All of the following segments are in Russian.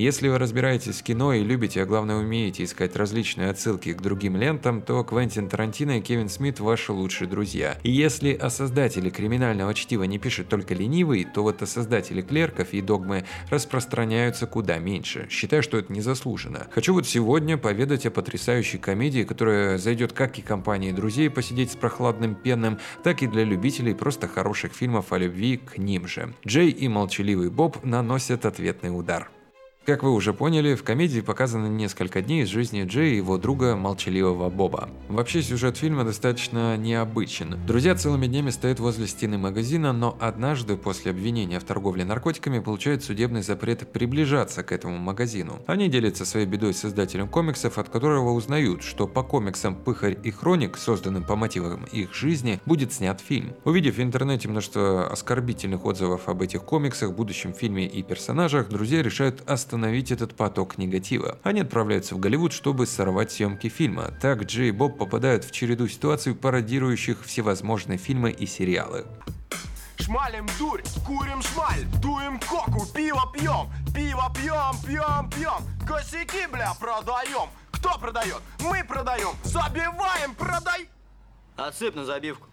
Если вы разбираетесь в кино и любите, а главное умеете искать различные отсылки к другим лентам, то Квентин Тарантино и Кевин Смит ваши лучшие друзья. И если о создателе криминального чтива не пишет только ленивый, то вот о создателе клерков и догмы распространяются куда меньше. Считаю, что это незаслуженно. Хочу вот сегодня поведать о потрясающей комедии, которая зайдет как и компании друзей посидеть с прохладным пенным, так и для любителей просто хороших фильмов о любви к ним же. Джей и молчаливый Боб наносят ответный удар. Как вы уже поняли, в комедии показано несколько дней из жизни Джей и его друга молчаливого Боба. Вообще сюжет фильма достаточно необычен. Друзья целыми днями стоят возле стены магазина, но однажды после обвинения в торговле наркотиками получают судебный запрет приближаться к этому магазину. Они делятся своей бедой с создателем комиксов, от которого узнают, что по комиксам «Пыхарь и Хроник», созданным по мотивам их жизни, будет снят фильм. Увидев в интернете множество оскорбительных отзывов об этих комиксах, будущем фильме и персонажах, друзья решают остановить остановить этот поток негатива. Они отправляются в Голливуд, чтобы сорвать съемки фильма. Так Джей и Боб попадают в череду ситуаций, пародирующих всевозможные фильмы и сериалы. Шмалим дурь, курим шмаль, дуем коку, пиво пьем, пиво пьем, пьем, пьем, косяки, бля, продаем. Кто продает? Мы продаем, забиваем, продай. Отсыпь на забивку.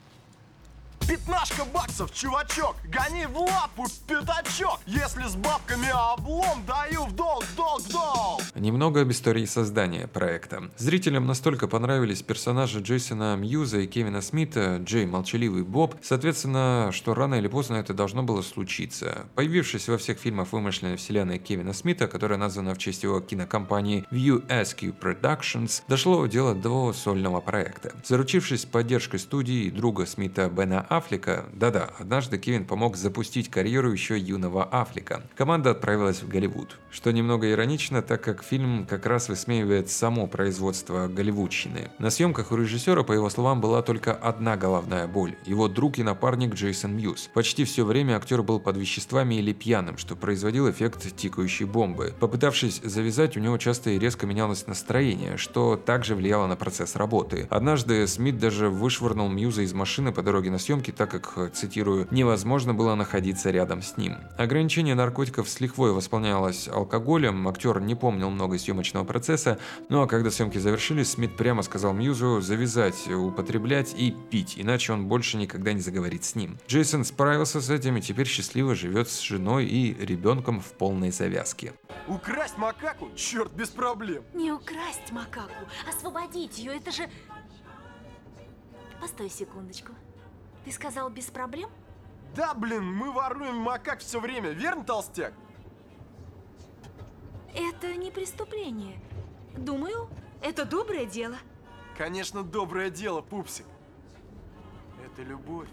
Пятнашка баксов, чувачок, гони в лапу пятачок. Если с бабками облом, даю в долг, долг, долг. Немного об истории создания проекта. Зрителям настолько понравились персонажи Джейсона Мьюза и Кевина Смита, Джей Молчаливый Боб, соответственно, что рано или поздно это должно было случиться. Появившись во всех фильмах вымышленной вселенной Кевина Смита, которая названа в честь его кинокомпании View SQ Productions, дошло дело до сольного проекта. Заручившись поддержкой студии и друга Смита Бена Аффлека, да-да, однажды Кевин помог запустить карьеру еще юного Аффлека. Команда отправилась в Голливуд. Что немного иронично, так как фильм как раз высмеивает само производство голливудщины. На съемках у режиссера, по его словам, была только одна головная боль – его друг и напарник Джейсон Мьюз. Почти все время актер был под веществами или пьяным, что производил эффект тикающей бомбы. Попытавшись завязать, у него часто и резко менялось настроение, что также влияло на процесс работы. Однажды Смит даже вышвырнул Мьюза из машины по дороге на съемки, так как, цитирую, «невозможно было находиться рядом с ним». Ограничение наркотиков с лихвой восполнялось алкоголем, актер не помнил много съемочного процесса, ну а когда съемки завершились, Смит прямо сказал Мьюзу завязать, употреблять и пить, иначе он больше никогда не заговорит с ним. Джейсон справился с этим и теперь счастливо живет с женой и ребенком в полной завязке. Украсть макаку? Черт, без проблем. Не украсть макаку, освободить ее, это же... Постой секундочку. Ты сказал без проблем? Да, блин, мы воруем макак все время, верно, толстяк? Это не преступление. Думаю, это доброе дело. Конечно, доброе дело, пупсик. Это любовь.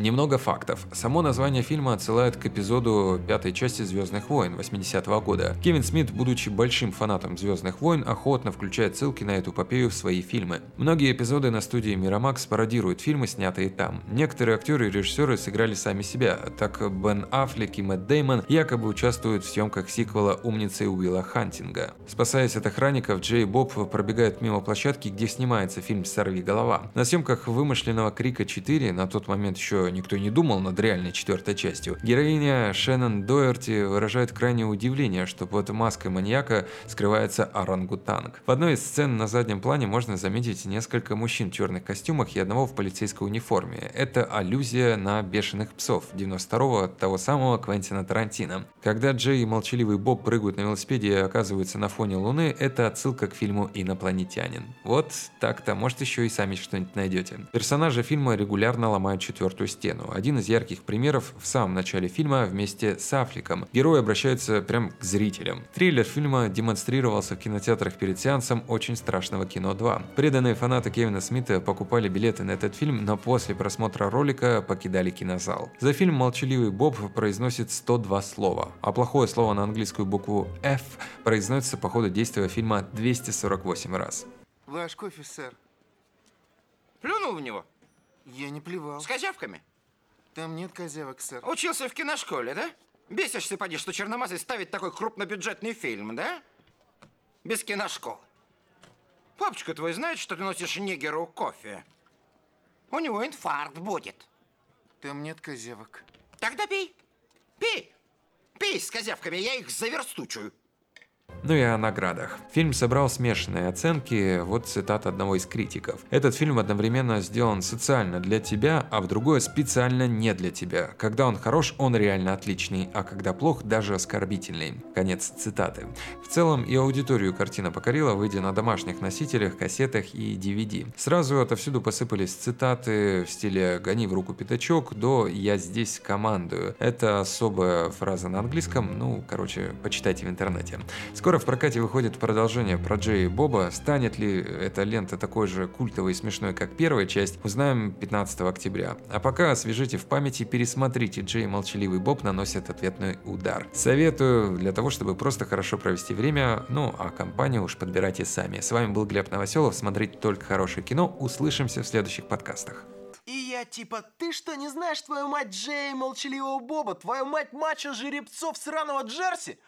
Немного фактов. Само название фильма отсылает к эпизоду пятой части «Звездных войн» 80-го года. Кевин Смит, будучи большим фанатом «Звездных войн», охотно включает ссылки на эту эпопею в свои фильмы. Многие эпизоды на студии Miramax пародируют фильмы, снятые там. Некоторые актеры и режиссеры сыграли сами себя. Так Бен Аффлек и Мэтт Деймон якобы участвуют в съемках сиквела «Умницы Уилла Хантинга». Спасаясь от охранников, Джей Боб пробегают мимо площадки, где снимается фильм «Сорви голова». На съемках вымышленного Крика 4, на тот момент еще никто не думал над реальной четвертой частью, героиня Шеннон Доерти выражает крайнее удивление, что под маской маньяка скрывается орангутанг. В одной из сцен на заднем плане можно заметить несколько мужчин в черных костюмах и одного в полицейской униформе. Это аллюзия на «Бешеных псов» 92-го того самого Квентина Тарантино. Когда Джей и молчаливый Боб прыгают на велосипеде и оказываются на фоне Луны, это отсылка к фильму «Инопланетянин». Вот так-то, может еще и сами что-нибудь найдете. Персонажи фильма регулярно ломают четвертую стену. Один из ярких примеров в самом начале фильма вместе с Аффлеком. Герои обращаются прям к зрителям. Трейлер фильма демонстрировался в кинотеатрах перед сеансом «Очень страшного кино 2». Преданные фанаты Кевина Смита покупали билеты на этот фильм, но после просмотра ролика покидали кинозал. За фильм «Молчаливый Боб» произносит 102 слова, а плохое слово на английскую букву F произносится по ходу действия фильма 248 раз. Ваш кофе, сэр. Плюнул в него? Я не плевал. С козявками? Там нет козявок, сэр. Учился в киношколе, да? Бесишься, поди, что Черномазый ставит такой крупнобюджетный фильм, да? Без киношколы. Папочка твой знает, что ты носишь негеру кофе? У него инфаркт будет. Там нет козявок. Тогда пей. Пей. Пей с козявками, я их заверстучую. Ну и о наградах. Фильм собрал смешанные оценки, вот цитата одного из критиков. Этот фильм одновременно сделан социально для тебя, а в другое специально не для тебя. Когда он хорош, он реально отличный, а когда плох, даже оскорбительный. Конец цитаты. В целом и аудиторию картина покорила, выйдя на домашних носителях, кассетах и DVD. Сразу отовсюду посыпались цитаты в стиле «гони в руку пятачок» до «я здесь командую». Это особая фраза на английском, ну, короче, почитайте в интернете. Скоро в прокате выходит продолжение про Джей и Боба. Станет ли эта лента такой же культовой и смешной, как первая часть, узнаем 15 октября. А пока освежите в памяти, пересмотрите Джей и Молчаливый Боб наносят ответный удар. Советую для того, чтобы просто хорошо провести время, ну а компанию уж подбирайте сами. С вами был Глеб Новоселов, смотрите только хорошее кино, услышимся в следующих подкастах. И я типа, ты что, не знаешь твою мать Джей Молчаливого Боба? Твою мать мачо жеребцов сраного Джерси?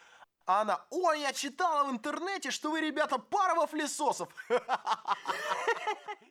А она, ой, я читала в интернете, что вы, ребята, пара вафлесосов.